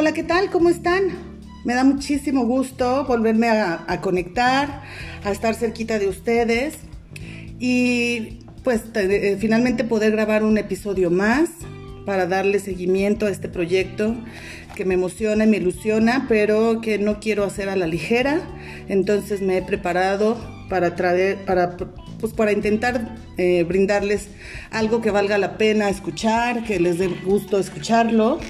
Hola, ¿qué tal? ¿Cómo están? Me da muchísimo gusto volverme a, conectar, a estar cerquita de ustedes y pues eh, finalmente poder grabar un episodio más para darle seguimiento a este proyecto que me emociona y me ilusiona, pero que no quiero hacer a la ligera. Entonces me he preparado para traer, para, pues para intentar eh, brindarles algo que valga la pena escuchar, que les dé gusto escucharlo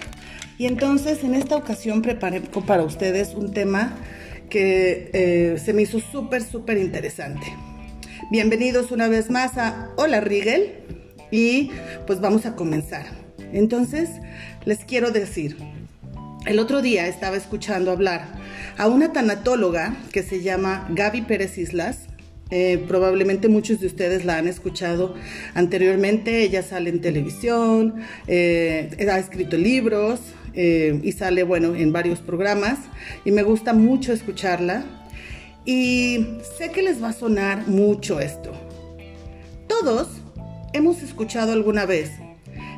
y entonces en esta ocasión preparé para ustedes un tema que eh, se me hizo súper, súper interesante. Bienvenidos una vez más a Hola Rigel y pues vamos a comenzar. Entonces les quiero decir, el otro día estaba escuchando hablar a una tanatóloga que se llama Gaby Pérez Islas. Eh, probablemente muchos de ustedes la han escuchado anteriormente. Ella sale en televisión, eh, ha escrito libros, eh, y sale, bueno, en varios programas y me gusta mucho escucharla y sé que les va a sonar mucho esto. Todos hemos escuchado alguna vez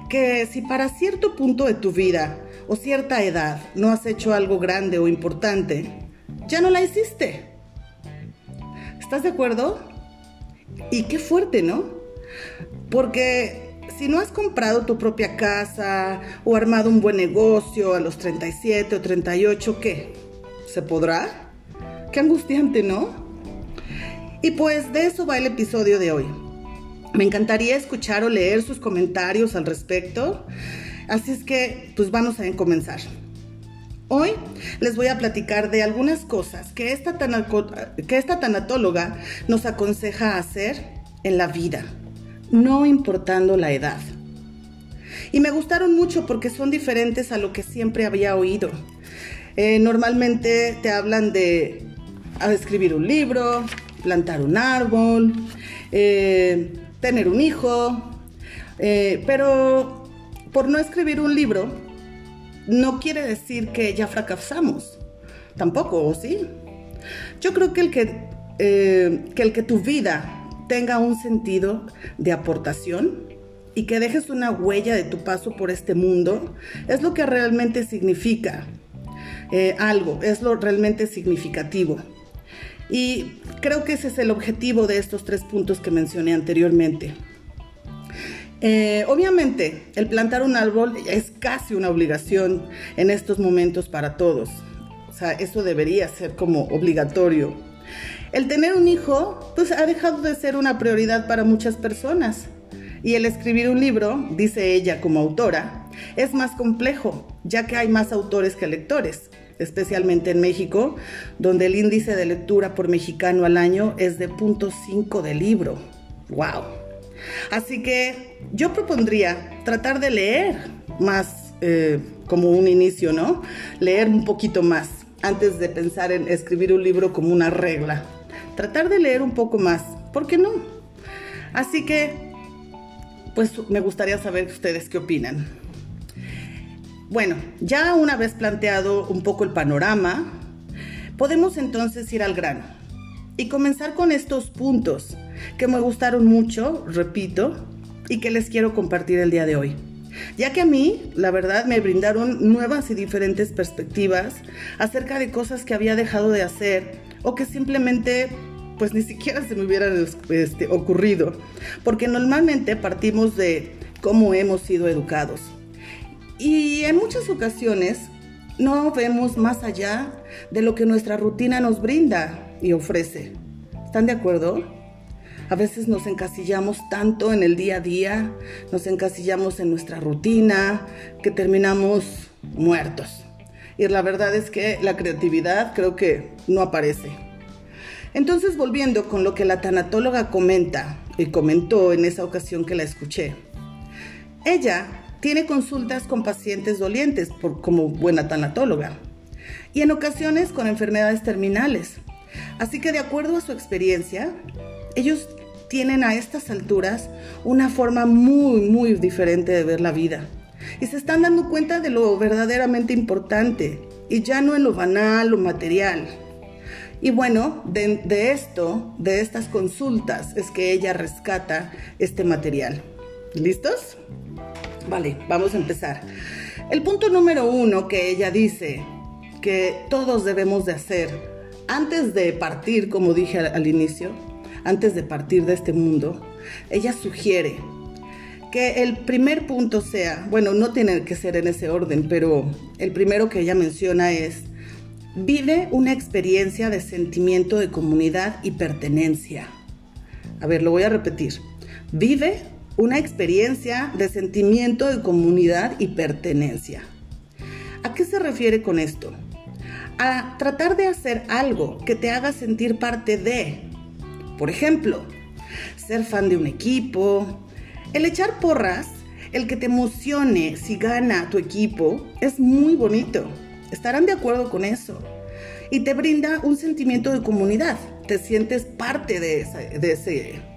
que si para cierto punto de tu vida o cierta edad no has hecho algo grande o importante, ya no la hiciste. ¿Estás de acuerdo? Y qué fuerte, ¿no? Porque si no has comprado tu propia casa o armado un buen negocio a los 37 o 38, ¿qué? ¿Se podrá? Qué angustiante, ¿no? Y pues de eso va el episodio de hoy. Me encantaría escuchar o leer sus comentarios al respecto. Así es que, pues vamos a comenzar. Hoy les voy a platicar de algunas cosas que esta, que esta tanatóloga nos aconseja hacer en la vida no importando la edad. Y me gustaron mucho porque son diferentes a lo que siempre había oído. Eh, normalmente te hablan de escribir un libro, plantar un árbol, eh, tener un hijo, eh, pero por no escribir un libro no quiere decir que ya fracasamos. Tampoco, ¿o sí? Yo creo que el que, que el que tu vida tenga un sentido de aportación y que dejes una huella de tu paso por este mundo, es lo que realmente significa eh, algo, es lo realmente significativo. Y creo que ese es el objetivo de estos tres puntos que mencioné anteriormente. Eh, obviamente, el plantar un árbol es casi una obligación en estos momentos para todos. O sea, eso debería ser como obligatorio el tener un hijo, pues ha dejado de ser una prioridad para muchas personas. Y el escribir un libro, dice ella como autora, es más complejo, ya que hay más autores que lectores, especialmente en México, donde el índice de lectura por mexicano al año es de 0.5 de libro. ¡Wow! Así que yo propondría tratar de leer más eh, como un inicio, ¿no? Leer un poquito más antes de pensar en escribir un libro como una regla tratar de leer un poco más. ¿Por qué no? Así que, pues me gustaría saber ustedes qué opinan. Bueno, ya una vez planteado un poco el panorama, podemos entonces ir al grano y comenzar con estos puntos que me gustaron mucho, repito, y que les quiero compartir el día de hoy. Ya que a mí, la verdad, me brindaron nuevas y diferentes perspectivas acerca de cosas que había dejado de hacer o que simplemente pues ni siquiera se me hubiera este, ocurrido, porque normalmente partimos de cómo hemos sido educados. Y en muchas ocasiones no vemos más allá de lo que nuestra rutina nos brinda y ofrece. ¿Están de acuerdo? A veces nos encasillamos tanto en el día a día, nos encasillamos en nuestra rutina, que terminamos muertos. Y la verdad es que la creatividad creo que no aparece. Entonces, volviendo con lo que la tanatóloga comenta y comentó en esa ocasión que la escuché, ella tiene consultas con pacientes dolientes por, como buena tanatóloga y en ocasiones con enfermedades terminales. Así que de acuerdo a su experiencia, ellos tienen a estas alturas una forma muy, muy diferente de ver la vida. Y se están dando cuenta de lo verdaderamente importante y ya no en lo banal o material. Y bueno, de, esto, de estas consultas, es que ella rescata este material. ¿Listos? Vale, vamos a empezar. El punto número uno que ella dice que todos debemos de hacer antes de partir, como dije al, inicio, antes de partir de este mundo, ella sugiere que el primer punto sea, bueno, no tiene que ser en ese orden, pero el primero que ella menciona es, vive una experiencia de sentimiento de comunidad y pertenencia. A ver, lo voy a repetir. Vive una experiencia de sentimiento de comunidad y pertenencia. ¿A qué se refiere con esto? A tratar de hacer algo que te haga sentir parte de. Por ejemplo, ser fan de un equipo, el echar porras, el que te emocione si gana tu equipo, es muy bonito. Estarán de acuerdo con eso. Y te brinda un sentimiento de comunidad. Te sientes parte de, de ese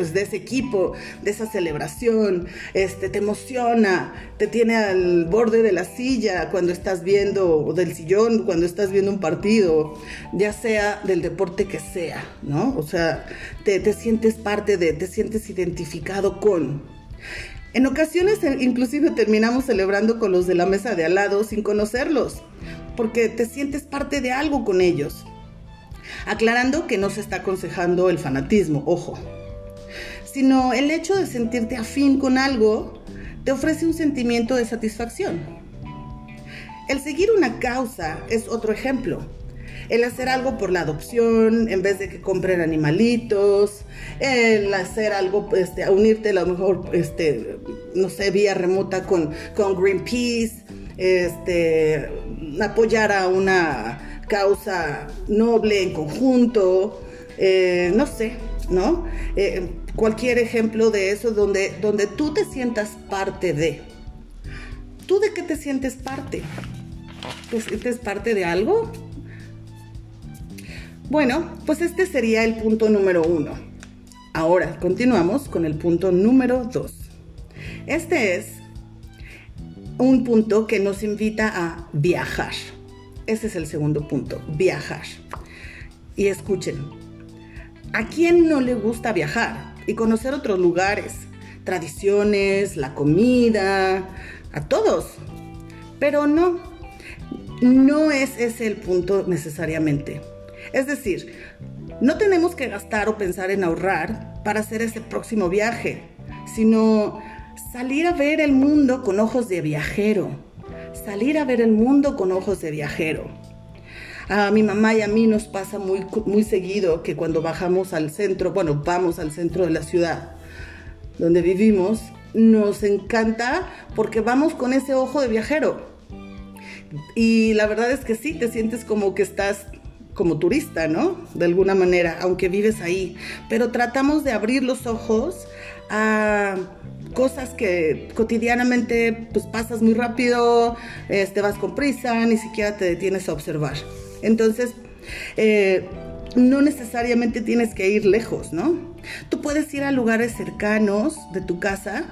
pues de ese equipo, de esa celebración, este, te emociona, te tiene al borde de la silla cuando estás viendo, o del sillón cuando estás viendo un partido, ya sea del deporte que sea, ¿no? O sea, te, te sientes parte de, te sientes identificado con. En ocasiones eh, inclusive terminamos celebrando con los de la mesa de al lado sin conocerlos, porque te sientes parte de algo con ellos. Aclarando que no se está aconsejando el fanatismo, ojo, sino el hecho de sentirte afín con algo te ofrece un sentimiento de satisfacción. El seguir una causa es otro ejemplo. El hacer algo por la adopción en vez de que compren animalitos, el hacer algo, este, unirte a lo mejor, este, no sé, vía remota con, con Greenpeace, este, apoyar a una causa noble en conjunto, eh, no sé, ¿no? Eh, cualquier ejemplo de eso donde, donde tú te sientas parte de. ¿Tú de qué te sientes parte? ¿Te sientes parte de algo? Bueno, pues este sería el punto número uno. Ahora continuamos con el punto número dos. Este es un punto que nos invita a viajar. Ese es el segundo punto, viajar. Y escuchen, ¿a quién no le gusta viajar? Y conocer otros lugares, tradiciones, la comida, a todos. Pero no, no es ese el punto necesariamente. Es decir, no tenemos que gastar o pensar en ahorrar para hacer ese próximo viaje, sino salir a ver el mundo con ojos de viajero. Salir a ver el mundo con ojos de viajero. A mi mamá y a mí nos pasa muy, muy seguido que cuando bajamos al centro, bueno, vamos al centro de la ciudad donde vivimos, nos encanta porque vamos con ese ojo de viajero. Y la verdad es que sí, te sientes como que estás como turista, ¿no? De alguna manera, aunque vives ahí. Pero tratamos de abrir los ojos a cosas que cotidianamente pues pasas muy rápido, te este, vas con prisa, ni siquiera te detienes a observar. Entonces, eh, no necesariamente tienes que ir lejos, ¿no? Tú puedes ir a lugares cercanos de tu casa,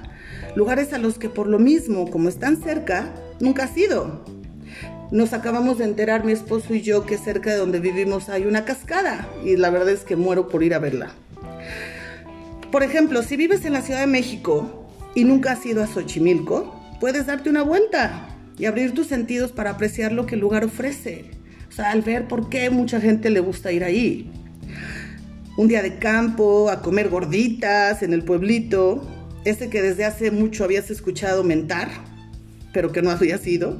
lugares a los que por lo mismo, como están cerca, nunca has ido. Nos acabamos de enterar mi esposo y yo que cerca de donde vivimos hay una cascada y la verdad es que muero por ir a verla. Por ejemplo, si vives en la Ciudad de México y nunca has ido a Xochimilco, puedes darte una vuelta y abrir tus sentidos para apreciar lo que el lugar ofrece al ver por qué mucha gente le gusta ir ahí. Un día de campo, a comer gorditas en el pueblito, ese que desde hace mucho habías escuchado mentar, pero que no habías ido.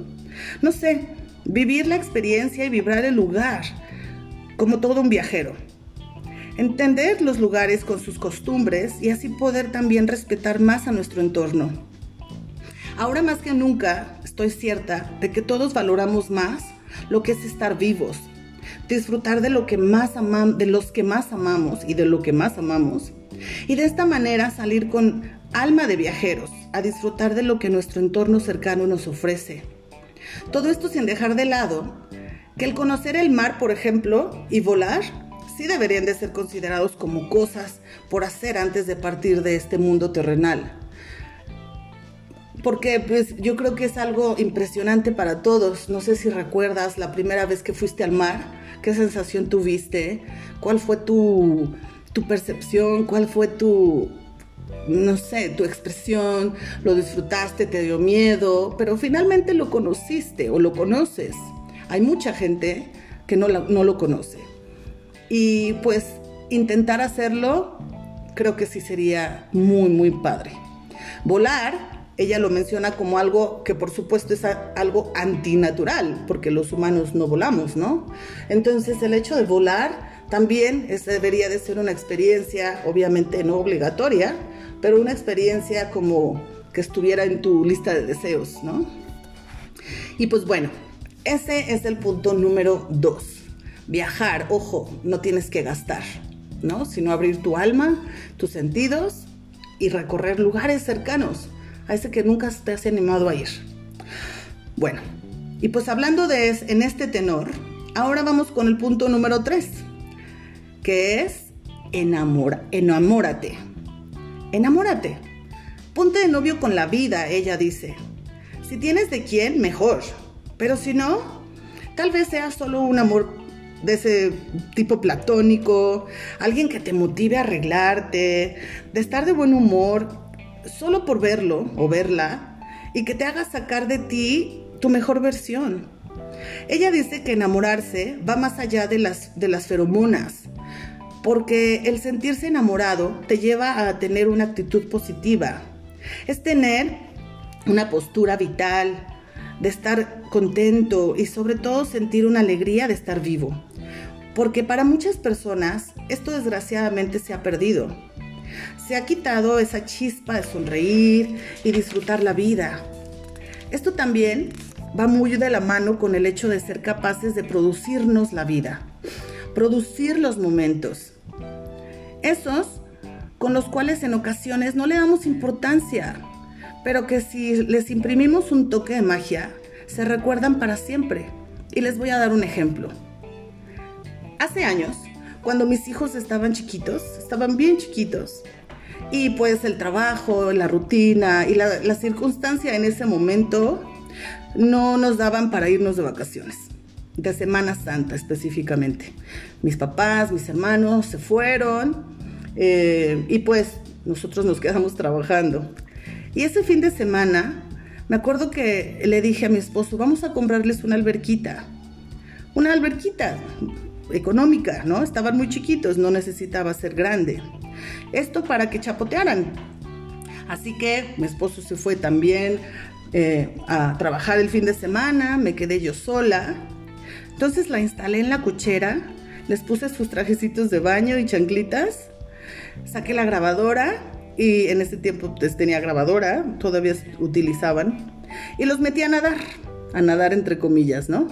No sé, vivir la experiencia y vibrar el lugar, como todo un viajero. Entender los lugares con sus costumbres y así poder también respetar más a nuestro entorno. Ahora más que nunca estoy cierta de que todos valoramos más lo que es estar vivos, disfrutar de lo que más amamos, de los que más amamos y de lo que más amamos, y de esta manera salir con alma de viajeros a disfrutar de lo que nuestro entorno cercano nos ofrece. Todo esto sin dejar de lado que el conocer el mar, por ejemplo, y volar, sí deberían de ser considerados como cosas por hacer antes de partir de este mundo terrenal porque pues yo creo que es algo impresionante para todos. No sé si recuerdas la primera vez que fuiste al mar, qué sensación tuviste, cuál fue tu, percepción, cuál fue tu, no sé, tu expresión, lo disfrutaste, te dio miedo, pero finalmente lo conociste o lo conoces. Hay mucha gente que no, no lo conoce. Y pues intentar hacerlo creo que sí sería muy, muy padre. Volar, ella lo menciona como algo que por supuesto es algo antinatural, porque los humanos no volamos, ¿no? Entonces el hecho de volar también debería de ser una experiencia, obviamente no obligatoria, pero una experiencia como que estuviera en tu lista de deseos, ¿no? Y pues bueno, ese es el punto número dos. Viajar, ojo, no tienes que gastar, ¿no? Sino abrir tu alma, tus sentidos y recorrer lugares cercanos a ese que nunca te has animado a ir. Bueno, y pues hablando de es, en este tenor, ahora vamos con el punto número tres, que es enamora, enamórate. Enamórate. Ponte de novio con la vida, ella dice. Si tienes de quién, mejor. Pero si no, tal vez sea solo un amor de ese tipo platónico, alguien que te motive a arreglarte, de estar de buen humor, solo por verlo o verla, y que te haga sacar de ti tu mejor versión. Ella dice que enamorarse va más allá de las, de las feromonas, porque el sentirse enamorado te lleva a tener una actitud positiva. Es tener una postura vital, de estar contento y sobre todo sentir una alegría de estar vivo. Porque para muchas personas esto desgraciadamente se ha perdido. Se ha quitado esa chispa de sonreír y disfrutar la vida. Esto también va muy de la mano con el hecho de ser capaces de producirnos la vida producir los momentos. Esos con los cuales en ocasiones no le damos importancia, pero que si les imprimimos un toque de magia, se recuerdan para siempre. Y les voy a dar un ejemplo. Hace años, cuando mis hijos estaban chiquitos, estaban bien chiquitos, y pues el trabajo, la rutina y la, la circunstancia en ese momento no nos daban para irnos de vacaciones de Semana Santa específicamente. Mis papás, mis hermanos se fueron eh, y pues nosotros nos quedamos trabajando. Y ese fin de semana me acuerdo que le dije a mi esposo, vamos a comprarles una alberquita. Una alberquita económica, ¿no? Estaban muy chiquitos, no necesitaba ser grande. Esto para que chapotearan. Así que mi esposo se fue también eh, a trabajar el fin de semana, me quedé yo sola entonces la instalé en la cochera, les puse sus trajecitos de baño y chanclitas, saqué la grabadora y en ese tiempo pues, tenía grabadora, todavía utilizaban, y los metí a nadar, a nadar entre comillas, ¿no?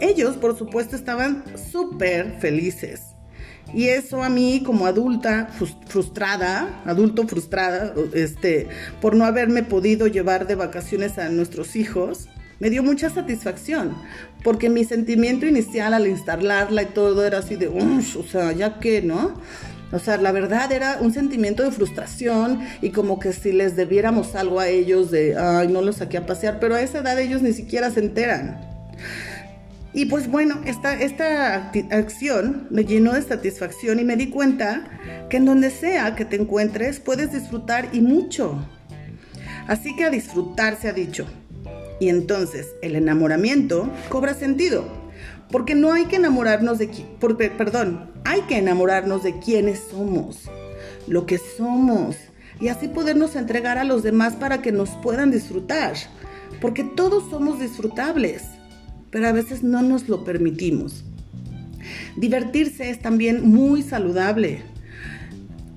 Ellos, por supuesto, estaban súper felices. Y eso a mí como adulta frustrada, adulto frustrada, este, por no haberme podido llevar de vacaciones a nuestros hijos, me dio mucha satisfacción, porque mi sentimiento inicial al instalarla y todo era así de, o sea, ya que, ¿no? O sea, la verdad era un sentimiento de frustración y como que si les debiéramos algo a ellos de, ay, no los saqué a pasear, pero a esa edad ellos ni siquiera se enteran. Y pues bueno, esta, esta acción me llenó de satisfacción y me di cuenta que en donde sea que te encuentres puedes disfrutar y mucho. Así que a disfrutar se ha dicho. Y entonces el enamoramiento cobra sentido, porque no hay que enamorarnos de, perdón, hay que enamorarnos de quienes somos, lo que somos, y así podernos entregar a los demás para que nos puedan disfrutar, porque todos somos disfrutables, pero a veces no nos lo permitimos. Divertirse es también muy saludable,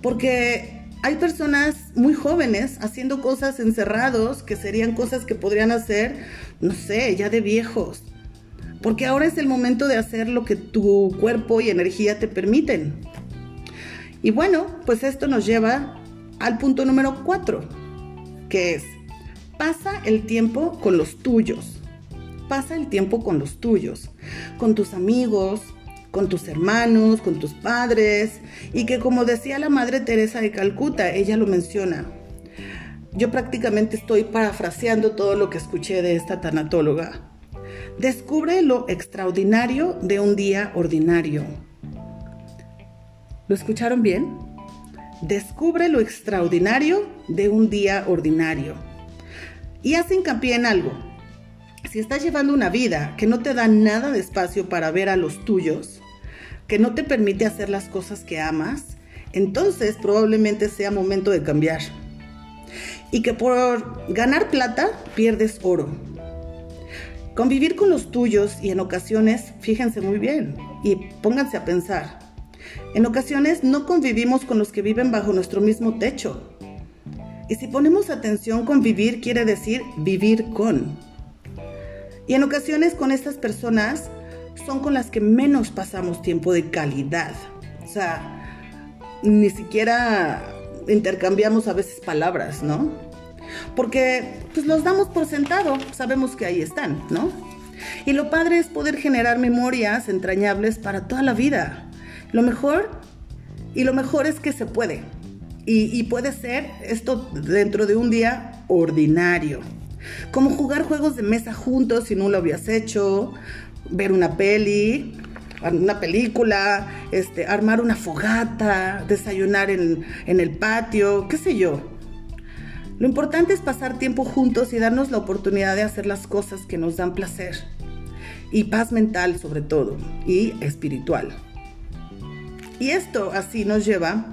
porque hay personas muy jóvenes haciendo cosas encerrados que serían cosas que podrían hacer, no sé, ya de viejos. Porque ahora es el momento de hacer lo que tu cuerpo y energía te permiten. Y bueno, pues esto nos lleva al punto número cuatro, que es, pasa el tiempo con los tuyos. Pasa el tiempo con los tuyos, con tus amigos, con tus hermanos, con tus padres, y que como decía la Madre Teresa de Calcuta, ella lo menciona. Yo prácticamente estoy parafraseando todo lo que escuché de esta tanatóloga. Descubre lo extraordinario de un día ordinario. ¿Lo escucharon bien? descubre lo extraordinario de un día ordinario. Y hace hincapié en algo. Si estás llevando una vida que no te da nada de espacio para ver a los tuyos, que no te permite hacer las cosas que amas, entonces probablemente sea momento de cambiar. Y que por ganar plata pierdes oro. Convivir con los tuyos y en ocasiones, fíjense muy bien y pónganse a pensar, en ocasiones no convivimos con los que viven bajo nuestro mismo techo. Y si ponemos atención, convivir quiere decir vivir con. Y en ocasiones con estas personas son con las que menos pasamos tiempo de calidad. O sea, ni siquiera intercambiamos a veces palabras, ¿no? Porque pues los damos por sentado, sabemos que ahí están, ¿no? Y lo padre es poder generar memorias entrañables para toda la vida. Lo mejor, y lo mejor es que se puede. Y, y puede ser esto dentro de un día ordinario. Como jugar juegos de mesa juntos si no lo habías hecho, ver una peli, una película, este, armar una fogata, desayunar en, en el patio, qué sé yo. Lo importante es pasar tiempo juntos y darnos la oportunidad de hacer las cosas que nos dan placer. Y paz mental sobre todo, y espiritual. Y esto así nos lleva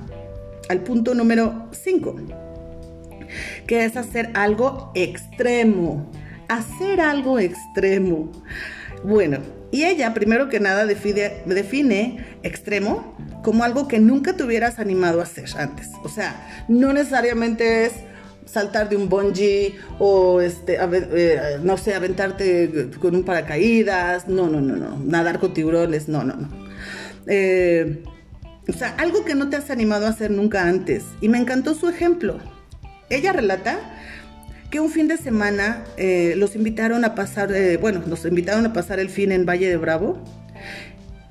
al punto número 5, que es hacer algo extremo. Hacer algo extremo. Bueno, y ella, primero que nada, define, extremo como algo que nunca te hubieras animado a hacer antes. O sea, no necesariamente es saltar de un bungee o, este, eh, no sé, aventarte con un paracaídas. No, no, no, no. Nadar con tiburones. No, no, no. Eh, o sea, algo que no te has animado a hacer nunca antes. Y me encantó su ejemplo. Ella relata que un fin de semana eh, los invitaron a pasar, eh, bueno, invitaron a pasar el fin en Valle de Bravo,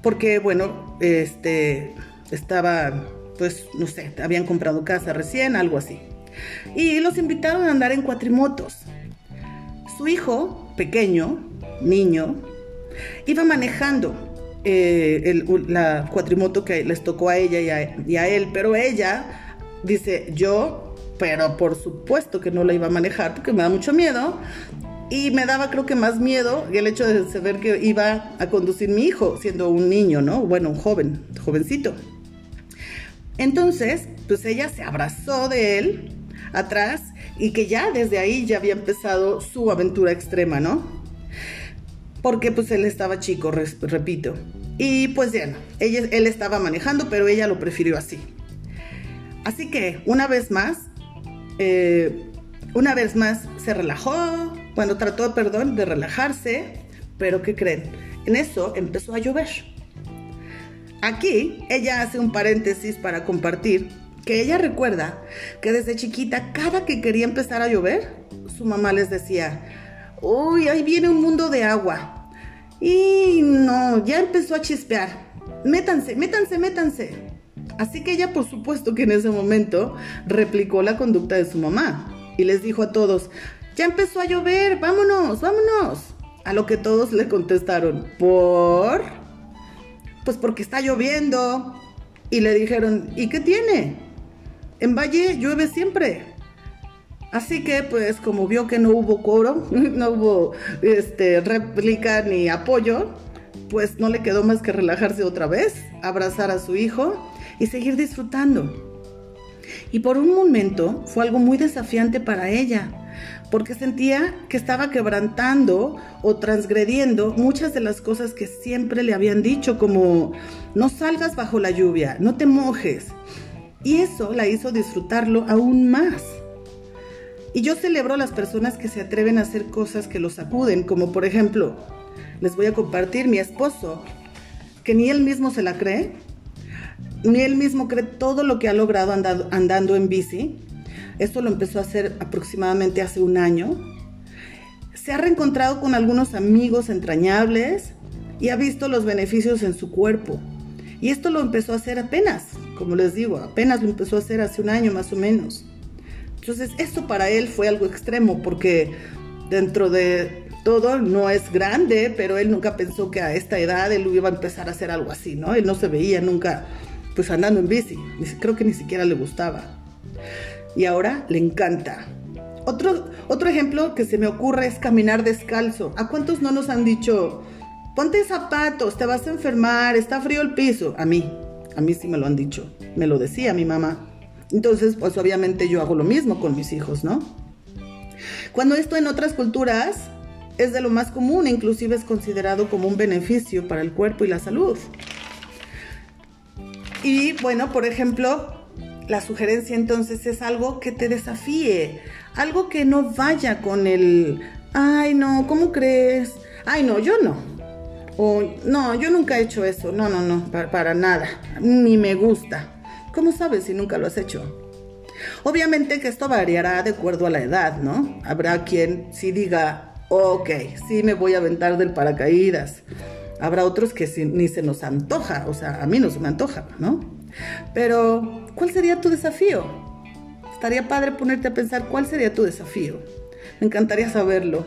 porque, bueno, este, estaba, pues, no sé, habían comprado casa recién, algo así. Y los invitaron a andar en cuatrimotos. Su hijo, pequeño, niño, iba manejando eh, la cuatrimoto que les tocó a ella y a, él, pero ella dice, yo, pero por supuesto que no la iba a manejar porque me da mucho miedo. Y me daba creo que más miedo el hecho de saber que iba a conducir mi hijo, siendo un niño, ¿no? Bueno, un joven, jovencito. Entonces, pues ella se abrazó de él atrás y que ya desde ahí ya había empezado su aventura extrema, ¿no? porque pues él estaba chico, repito. Y pues ya ella, él estaba manejando, pero ella lo prefirió así. Así que una vez más, eh, una vez más se relajó, bueno, trató, perdón, de relajarse, pero ¿qué creen? En eso empezó a llover. Aquí ella hace un paréntesis para compartir que ella recuerda que desde chiquita, cada que quería empezar a llover, su mamá les decía, uy, ahí viene un mundo de agua, y no, ya empezó a chispear. Métanse, métanse, métanse. Así que ella, por supuesto que en ese momento replicó la conducta de su mamá y les dijo a todos, ya empezó a llover, vámonos, vámonos. A lo que todos le contestaron, ¿por? Pues porque está lloviendo. Y le dijeron, ¿y qué tiene? En Valle llueve siempre. Así que, pues, como vio que no hubo coro, no hubo este, réplica ni apoyo, pues no le quedó más que relajarse otra vez, abrazar a su hijo y seguir disfrutando. Y por un momento fue algo muy desafiante para ella, porque sentía que estaba quebrantando o transgrediendo muchas de las cosas que siempre le habían dicho, como no salgas bajo la lluvia, no te mojes. Y eso la hizo disfrutarlo aún más. Y yo celebro a las personas que se atreven a hacer cosas que los sacuden, como por ejemplo, les voy a compartir mi esposo, que ni él mismo se la cree, ni él mismo cree todo lo que ha logrado andando en bici. Esto lo empezó a hacer aproximadamente hace un año. Se ha reencontrado con algunos amigos entrañables y ha visto los beneficios en su cuerpo. Y esto lo empezó a hacer apenas, como les digo, apenas lo empezó a hacer hace un año más o menos. Entonces, esto para él fue algo extremo porque dentro de todo no es grande, pero él nunca pensó que a esta edad él iba a empezar a hacer algo así, ¿no? Él no se veía nunca pues andando en bici. Creo que ni siquiera le gustaba. Y ahora le encanta. Otro, otro ejemplo que se me ocurre es caminar descalzo. ¿A cuántos no nos han dicho, ponte zapatos, te vas a enfermar, está frío el piso? A mí, a mí sí me lo han dicho. Me lo decía mi mamá. Entonces, pues obviamente yo hago lo mismo con mis hijos, ¿no? Cuando esto en otras culturas es de lo más común, inclusive es considerado como un beneficio para el cuerpo y la salud. Y bueno, por ejemplo, la sugerencia entonces es algo que te desafíe, algo que no vaya con el, ay no, ¿cómo crees? Ay no, yo no. O no, yo nunca he hecho eso, no, no, no, para, para nada, ni me gusta. ¿Cómo sabes si nunca lo has hecho? Obviamente que esto variará de acuerdo a la edad, ¿no? Habrá quien sí diga, ok, sí me voy a aventar del paracaídas, Habrá otros que ni se nos antoja, o sea, a mí no se me antoja, ¿no? Pero, ¿cuál sería tu desafío? Estaría padre ponerte a pensar cuál sería tu desafío. Me encantaría saberlo.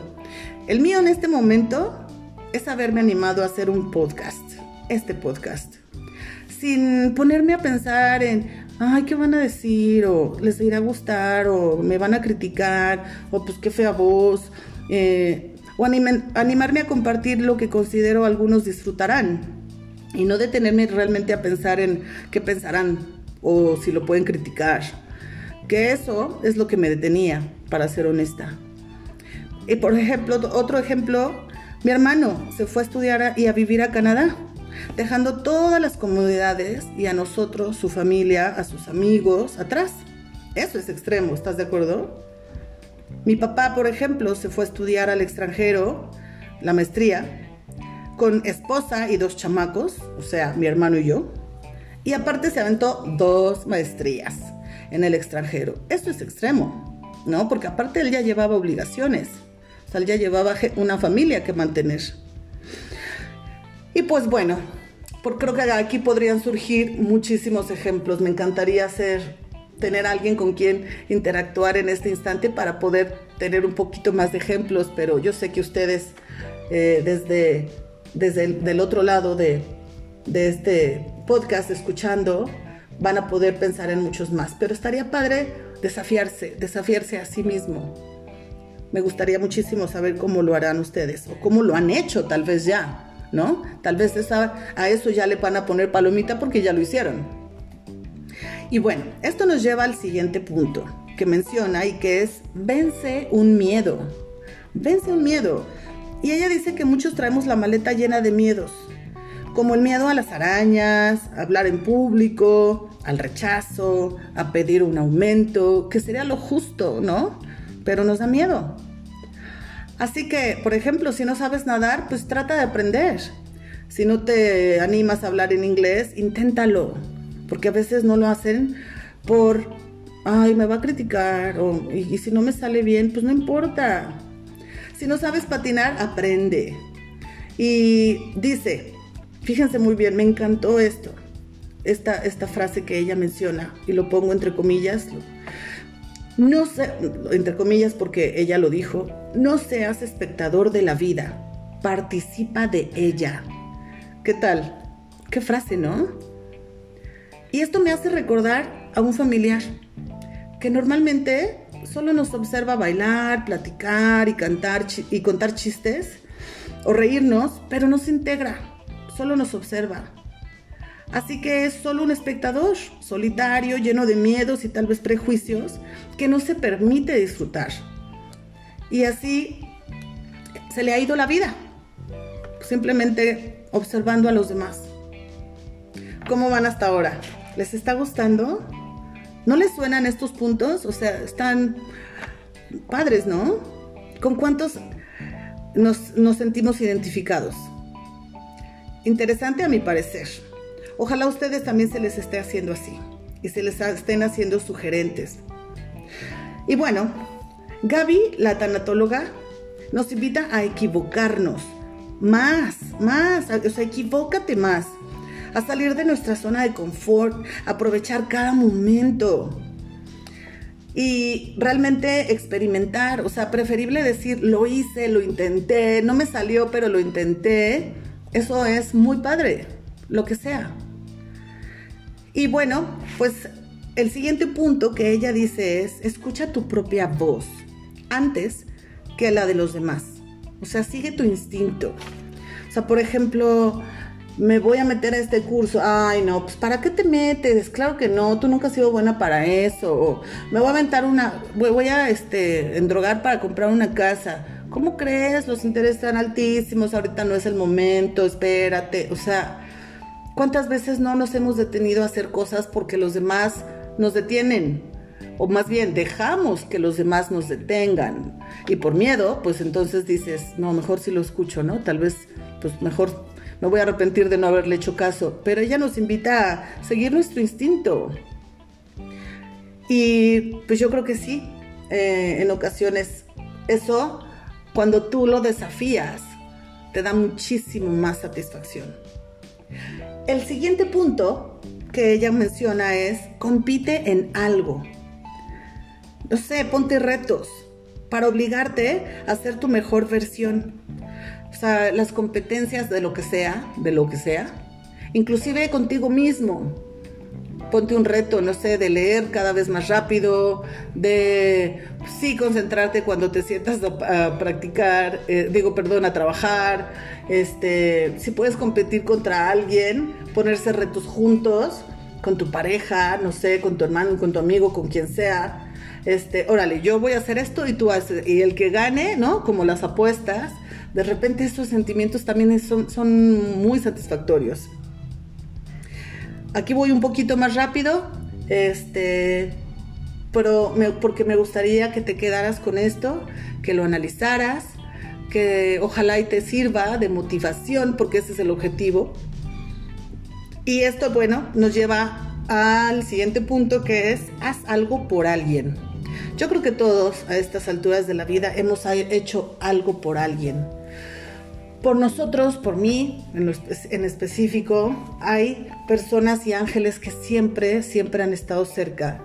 El mío en este momento es haberme animado a hacer un podcast, este podcast, sin ponerme a pensar en, ay, ¿qué van a decir? O les irá a gustar, o me van a criticar, o pues qué fea voz. Eh, o animarme a compartir lo que considero algunos disfrutarán y no detenerme realmente a pensar en qué pensarán o si lo pueden criticar. Que eso es lo que me detenía, para ser honesta. Y por ejemplo, otro ejemplo, mi hermano se fue a estudiar y a vivir a Canadá, dejando todas las comodidades y a nosotros, su familia, a sus amigos, atrás. Eso es extremo, ¿estás de acuerdo? Mi papá, por ejemplo, se fue a estudiar al extranjero, la maestría, con esposa y dos chamacos, o sea, mi hermano y yo. Y aparte se aventó dos maestrías en el extranjero. Esto es extremo, ¿no? Porque aparte él ya llevaba obligaciones. O sea, él ya llevaba una familia que mantener. Y pues bueno, por, creo que aquí podrían surgir muchísimos ejemplos. Me encantaría hacer tener alguien con quien interactuar en este instante para poder tener un poquito más de ejemplos, pero yo sé que ustedes eh, desde, desde el del otro lado de, de este podcast escuchando van a poder pensar en muchos más, pero estaría padre desafiarse, desafiarse a sí mismo. Me gustaría muchísimo saber cómo lo harán ustedes o cómo lo han hecho tal vez ya, ¿no? Tal vez a eso ya le van a poner palomita porque ya lo hicieron. Y bueno, esto nos lleva al siguiente punto que menciona y que es vence un miedo. Vence un miedo. Y ella dice que muchos traemos la maleta llena de miedos, como el miedo a las arañas, a hablar en público, al rechazo, a pedir un aumento, que sería lo justo, ¿no? Pero nos da miedo. Así que, por ejemplo, si no sabes nadar, pues trata de aprender. Si no te animas a hablar en inglés, inténtalo porque a veces no lo hacen por, ay, me va a criticar, o, y, si no me sale bien, pues no importa. Si no sabes patinar, aprende. Y dice, fíjense muy bien, me encantó esto, esta, esta frase que ella menciona, y lo pongo entre comillas, no sé, entre comillas porque ella lo dijo, no seas espectador de la vida, participa de ella. ¿Qué tal? ¿Qué frase, no? Y esto me hace recordar a un familiar que normalmente solo nos observa bailar, platicar y cantar y contar chistes o reírnos, pero no se integra, solo nos observa. Así que es solo un espectador, solitario, lleno de miedos y tal vez prejuicios, que no se permite disfrutar. Y así se le ha ido la vida, simplemente observando a los demás. ¿Cómo van hasta ahora? ¿Les está gustando? ¿No les suenan estos puntos? O sea, están padres, ¿no? ¿Con cuántos nos, sentimos identificados? Interesante a mi parecer. Ojalá a ustedes también se les esté haciendo así y se les estén haciendo sugerentes. Y bueno, Gaby, la tanatóloga, nos invita a equivocarnos más, más, o sea, equivócate más a salir de nuestra zona de confort, aprovechar cada momento y realmente experimentar, o sea, preferible decir, lo hice, lo intenté, no me salió, pero lo intenté, eso es muy padre, lo que sea. Y bueno, pues el siguiente punto que ella dice es, escucha tu propia voz antes que la de los demás. O sea, sigue tu instinto. O sea, por ejemplo, me voy a meter a este curso. Ay, no, pues ¿para qué te metes? Claro que no, tú nunca has sido buena para eso. me voy a aventar una, voy a este, endrogar para comprar una casa. ¿Cómo crees? Los intereses están altísimos, ahorita no es el momento, espérate. O sea, ¿cuántas veces no nos hemos detenido a hacer cosas porque los demás nos detienen? O más bien, dejamos que los demás nos detengan. Y por miedo, pues entonces dices, no, mejor si lo escucho, ¿no? Tal vez, pues mejor me voy a arrepentir de no haberle hecho caso. Pero ella nos invita a seguir nuestro instinto. Y pues yo creo que sí, eh, en ocasiones eso, cuando tú lo desafías, te da muchísimo más satisfacción. El siguiente punto que ella menciona es, compite en algo. No sé, ponte retos para obligarte a ser tu mejor versión. O sea, las competencias de lo que sea, de lo que sea, inclusive contigo mismo. Ponte un reto, no sé, de leer cada vez más rápido, de sí concentrarte cuando te sientas a, practicar, eh, digo, perdón, a trabajar. Este, si puedes competir contra alguien, ponerse retos juntos con tu pareja, no sé, con tu hermano, con tu amigo, con quien sea. Este, órale, yo voy a hacer esto y tú haces, y el que gane, ¿no? Como las apuestas, de repente estos sentimientos también son, son muy satisfactorios. Aquí voy un poquito más rápido, este, pero porque me gustaría que te quedaras con esto, que lo analizaras, que ojalá y te sirva de motivación, porque ese es el objetivo. Y esto, bueno, nos lleva al siguiente punto que es, haz algo por alguien. Yo creo que todos a estas alturas de la vida hemos hecho algo por alguien por nosotros, por mí en, específico, hay personas y ángeles que siempre, siempre han estado cerca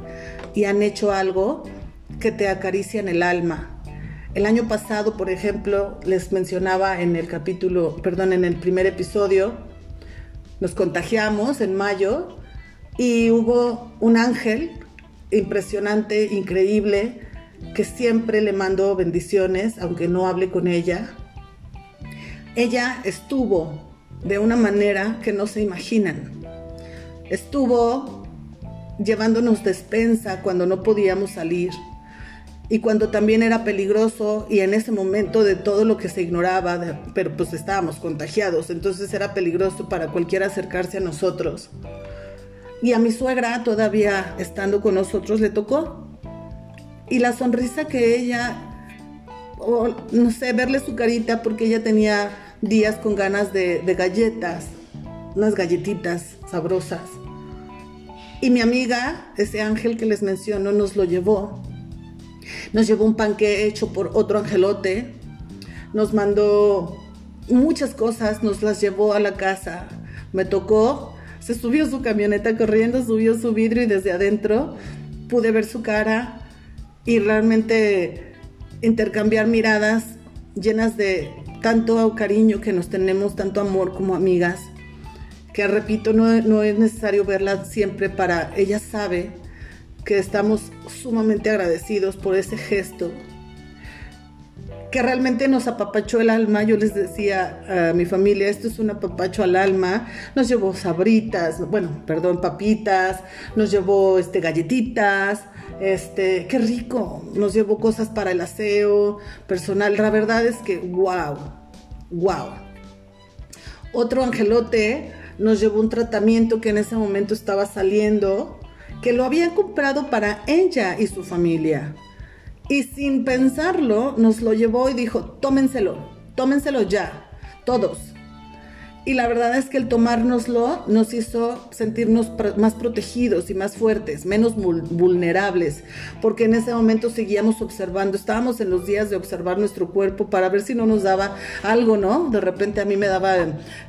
y han hecho algo que te acarician el alma. El año pasado, por ejemplo, les mencionaba en el capítulo, perdón, en el primer episodio, nos contagiamos en mayo y hubo un ángel impresionante, increíble, que siempre le mandó bendiciones, aunque no hable con ella, ella estuvo de una manera que no se imaginan. Estuvo llevándonos despensa cuando no podíamos salir y cuando también era peligroso y en ese momento de todo lo que se ignoraba, pero pues estábamos contagiados, entonces era peligroso para cualquiera acercarse a nosotros. Y a mi suegra todavía estando con nosotros le tocó. Y la sonrisa que ella, no sé, verle su carita porque ella tenía días con ganas de, galletas, unas galletitas sabrosas. Y mi amiga, ese ángel que les menciono, nos lo llevó. Nos llevó un panque hecho por otro angelote. Nos mandó muchas cosas, nos las llevó a la casa. Me tocó, se subió su camioneta corriendo, subió su vidrio y desde adentro pude ver su cara y realmente intercambiar miradas llenas de tanto cariño que nos tenemos, tanto amor como amigas, que repito, no, no es necesario verla siempre para, ella sabe que estamos sumamente agradecidos por ese gesto que realmente nos apapachó el alma. Yo les decía a mi familia, esto es un apapacho al alma. Nos llevó sabritas, bueno, perdón, papitas, nos llevó este, galletitas, este, qué rico. Nos llevó cosas para el aseo personal. La verdad es que, wow, wow. Otro angelote nos llevó un tratamiento que en ese momento estaba saliendo, que lo habían comprado para ella y su familia. Y sin pensarlo, nos lo llevó y dijo, tómenselo, tómenselo ya, todos. Y la verdad es que el tomárnoslo nos hizo sentirnos más protegidos y más fuertes, menos vulnerables, porque en ese momento seguíamos observando, estábamos en los días de observar nuestro cuerpo para ver si no nos daba algo, ¿no? De repente a mí me daba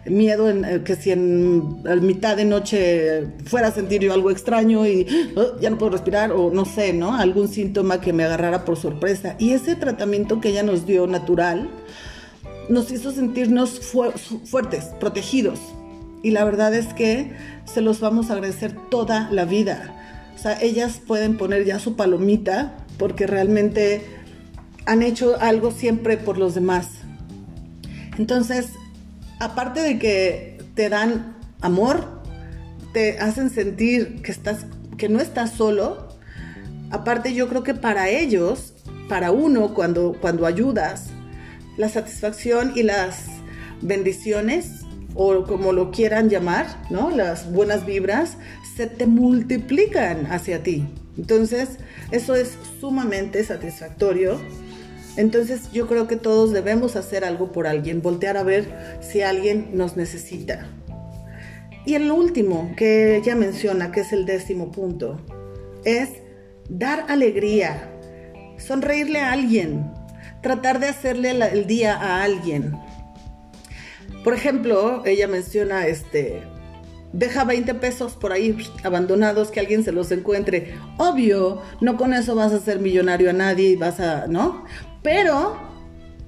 miedo en, eh, que si en a mitad de noche fuera a sentir yo algo extraño y oh, ya no puedo respirar o no sé, ¿no? Algún síntoma que me agarrara por sorpresa. Y ese tratamiento que ella nos dio natural, nos hizo sentirnos fuertes, protegidos. y la verdad es que se los vamos a agradecer toda la vida. O sea, ellas pueden poner ya su palomita porque realmente han hecho algo siempre por los demás. Entonces, aparte de que te dan amor, te hacen sentir que estás que no estás solo. Aparte yo creo que para ellos, para uno cuando cuando ayudas, la satisfacción y las bendiciones o como lo quieran llamar, ¿no? Las buenas vibras se te multiplican hacia ti. Entonces, eso es sumamente satisfactorio. Entonces, yo creo que todos debemos hacer algo por alguien, voltear a ver si alguien nos necesita. Y el último que ella menciona, que es el décimo punto, es dar alegría, sonreírle a alguien, tratar de hacerle el día a alguien. Por ejemplo, ella menciona este, deja 20 pesos por ahí abandonados que alguien se los encuentre. Obvio, no con eso vas a ser millonario a nadie vas a, ¿no? Pero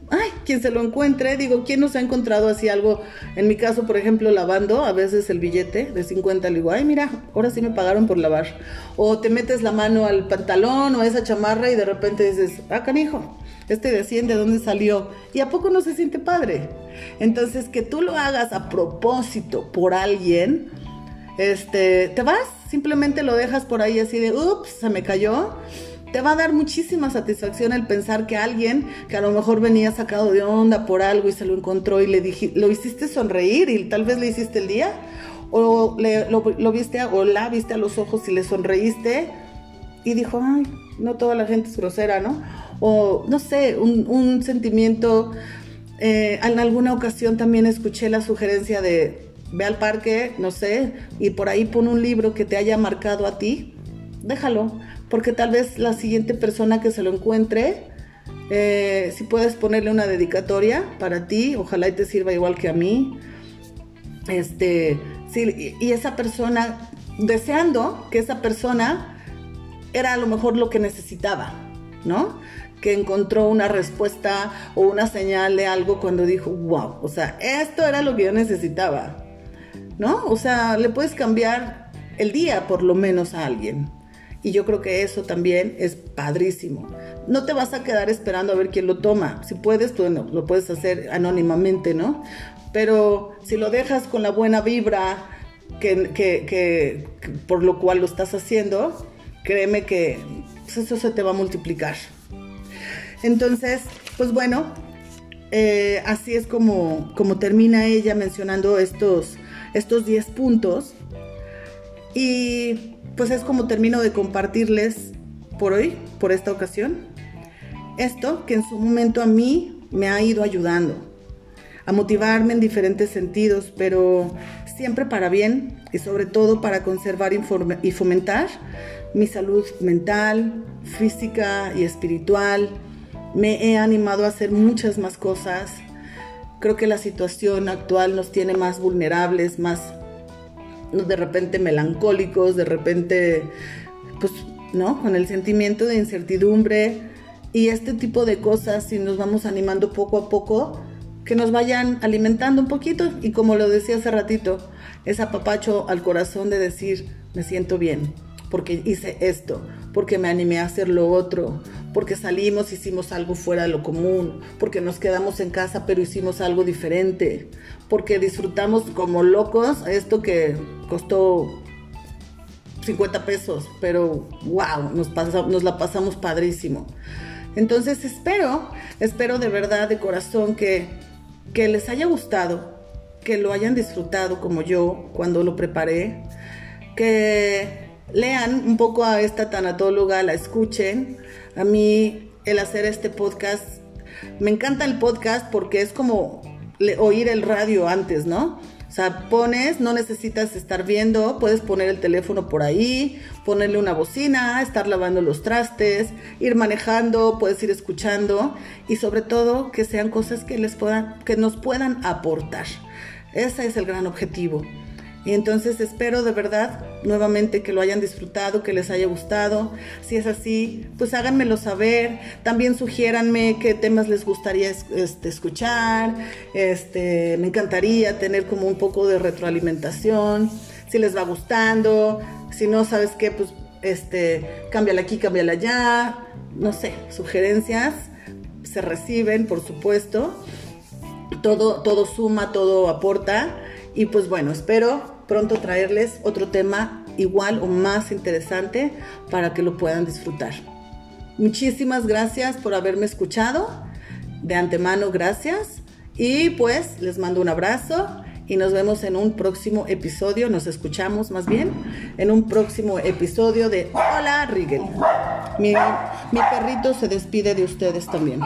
ay, quien se lo encuentre, digo, ¿quién nos ha encontrado así algo? En mi caso, por ejemplo, lavando, a veces el billete de 50, le digo, ay, mira, ahora sí me pagaron por lavar. O te metes la mano al pantalón o a esa chamarra y de repente dices, ah, canijo, este de 100, ¿de dónde salió? Y a poco no se siente padre. Entonces, que tú lo hagas a propósito por alguien, este, te vas, simplemente lo dejas por ahí así de, ups, se me cayó te va a dar muchísima satisfacción el pensar que alguien que a lo mejor venía sacado de onda por algo y se lo encontró y le dije, lo hiciste sonreír y tal vez le hiciste el día, o lo, viste o la viste a los ojos y le sonreíste y dijo, no toda la gente es grosera, ¿no? O no sé, un, sentimiento. Eh, en alguna ocasión también escuché la sugerencia de ve al parque, no sé, y por ahí pon un libro que te haya marcado a ti, déjalo porque tal vez la siguiente persona que se lo encuentre, eh, si puedes ponerle una dedicatoria para ti, ojalá y te sirva igual que a mí. Este, sí, y esa persona, deseando que esa persona era a lo mejor lo que necesitaba, ¿no? Que encontró una respuesta o una señal de algo cuando dijo, wow, o sea, esto era lo que yo necesitaba, ¿no? O sea, le puedes cambiar el día por lo menos a alguien. Y yo creo que eso también es padrísimo. No te vas a quedar esperando a ver quién lo toma. Si puedes, pues bueno, lo puedes hacer anónimamente, ¿no? Pero si lo dejas con la buena vibra que, por lo cual lo estás haciendo, créeme que pues, eso se te va a multiplicar. Entonces, pues bueno, eh, así es como, como termina ella mencionando estos, estos 10 puntos. Y pues es como termino de compartirles por hoy, por esta ocasión, esto que en su momento a mí me ha ido ayudando, a motivarme en diferentes sentidos, pero siempre para bien y sobre todo para conservar y fomentar mi salud mental, física y espiritual. Me he animado a hacer muchas más cosas. Creo que la situación actual nos tiene más vulnerables, más de repente melancólicos, de repente, pues, ¿no? Con el sentimiento de incertidumbre y este tipo de cosas, si nos vamos animando poco a poco, que nos vayan alimentando un poquito y como lo decía hace ratito, es apapacho al corazón de decir, me siento bien, porque hice esto, porque me animé a hacer lo otro, porque salimos, hicimos algo fuera de lo común, porque nos quedamos en casa pero hicimos algo diferente, porque disfrutamos como locos esto que costó 50 pesos, pero wow, nos, nos la pasamos padrísimo. Entonces espero, espero de verdad, de corazón, que, que les haya gustado, que lo hayan disfrutado como yo cuando lo preparé, que lean un poco a esta tanatóloga, la escuchen. A mí el hacer este podcast, me encanta el podcast porque es como oír el radio antes, ¿no? O sea, pones, no necesitas estar viendo, puedes poner el teléfono por ahí, ponerle una bocina, estar lavando los trastes, ir manejando, puedes ir escuchando y sobre todo que sean cosas que les puedan, que nos puedan aportar. Ese es el gran objetivo. Y entonces espero de verdad nuevamente que lo hayan disfrutado, que les haya gustado. Si es así, pues háganmelo saber. También sugiéranme qué temas les gustaría este, escuchar. Este, me encantaría tener como un poco de retroalimentación. Si les va gustando, si no sabes qué, pues este, cámbiala aquí, cámbiala allá. No sé, sugerencias se reciben, por supuesto. Todo, todo suma, todo aporta. Y pues bueno, espero pronto traerles otro tema igual o más interesante para que lo puedan disfrutar. Muchísimas gracias por haberme escuchado. De antemano, gracias. Y pues les mando un abrazo y nos vemos en un próximo episodio, nos escuchamos más bien, en un próximo episodio de Hola Rigel. Mi, mi perrito se despide de ustedes también.